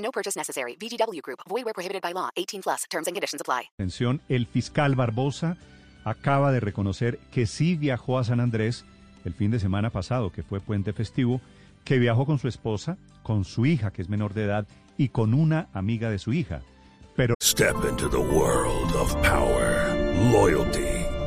No purchase necessary. VGW Group. Void where prohibited by law. 18 plus. Terms and conditions apply. Atención, el fiscal Barbosa acaba de reconocer que sí viajó a San Andrés el fin de semana pasado, que fue puente festivo, que viajó con su esposa, con su hija, que es menor de edad, y con una amiga de su hija. Pero Step into the world of power, loyalty,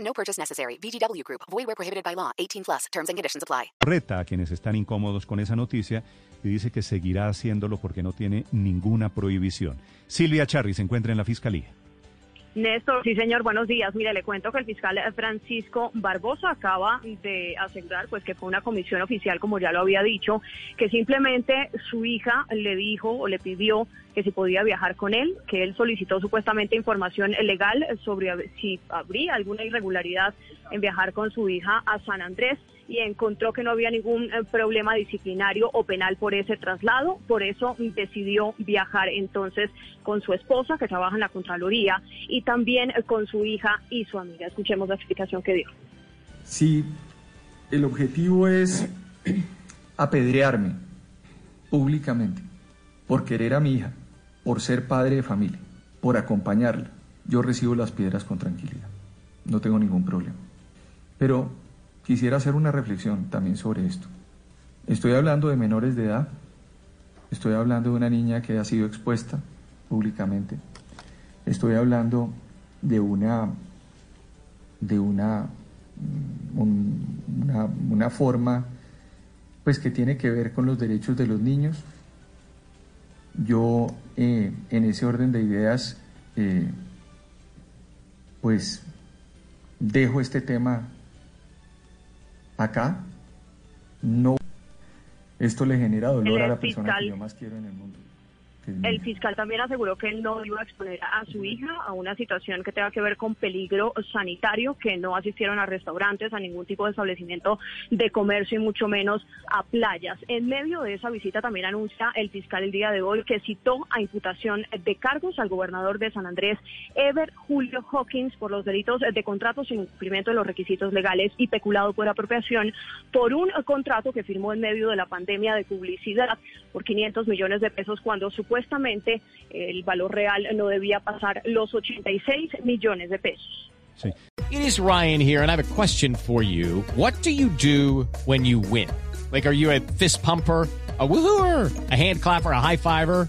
No purchase necessary. VGW Group. Void where prohibited by law. 18 plus. Terms and conditions apply. reta a quienes están incómodos con esa noticia y dice que seguirá haciéndolo porque no tiene ninguna prohibición. Silvia Charri se encuentra en la fiscalía. Néstor, sí señor, buenos días. Mire, le cuento que el fiscal Francisco Barbosa acaba de asegurar pues que fue una comisión oficial, como ya lo había dicho, que simplemente su hija le dijo o le pidió que si podía viajar con él, que él solicitó supuestamente información legal sobre si habría alguna irregularidad en viajar con su hija a San Andrés y encontró que no había ningún eh, problema disciplinario o penal por ese traslado, por eso decidió viajar entonces con su esposa que trabaja en la Contraloría y también eh, con su hija y su amiga. Escuchemos la explicación que dio. Si el objetivo es apedrearme públicamente por querer a mi hija, por ser padre de familia, por acompañarla, yo recibo las piedras con tranquilidad. No tengo ningún problema. Pero quisiera hacer una reflexión también sobre esto. Estoy hablando de menores de edad, estoy hablando de una niña que ha sido expuesta públicamente, estoy hablando de una, de una, mm, un- una, una forma pues que tiene que ver con los derechos de los niños. Yo eh, en ese orden de ideas eh, pues dejo este tema acá. No, esto le genera dolor a la persona que yo más quiero en el mundo. El fiscal también aseguró que él no iba a exponer a su hija a una situación que tenga que ver con peligro sanitario, que no asistieron a restaurantes, a ningún tipo de establecimiento de comercio y mucho menos a playas. En medio de esa visita también anuncia el fiscal el día de hoy que citó a imputación de cargos al gobernador de San Andrés, Ever Julio Hawkins, por los delitos de contratos sin cumplimiento de los requisitos legales y peculado por apropiación por un contrato que firmó en medio de la pandemia de publicidad por 500 millones de pesos cuando supuestamente el valor real no debía pasar los 86 millones de pesos. Sí. It is Ryan here, and I have a question for you. What do you do when you win? Like, are you a fist pumper? A woohooer, a hand clapper, a high fiver.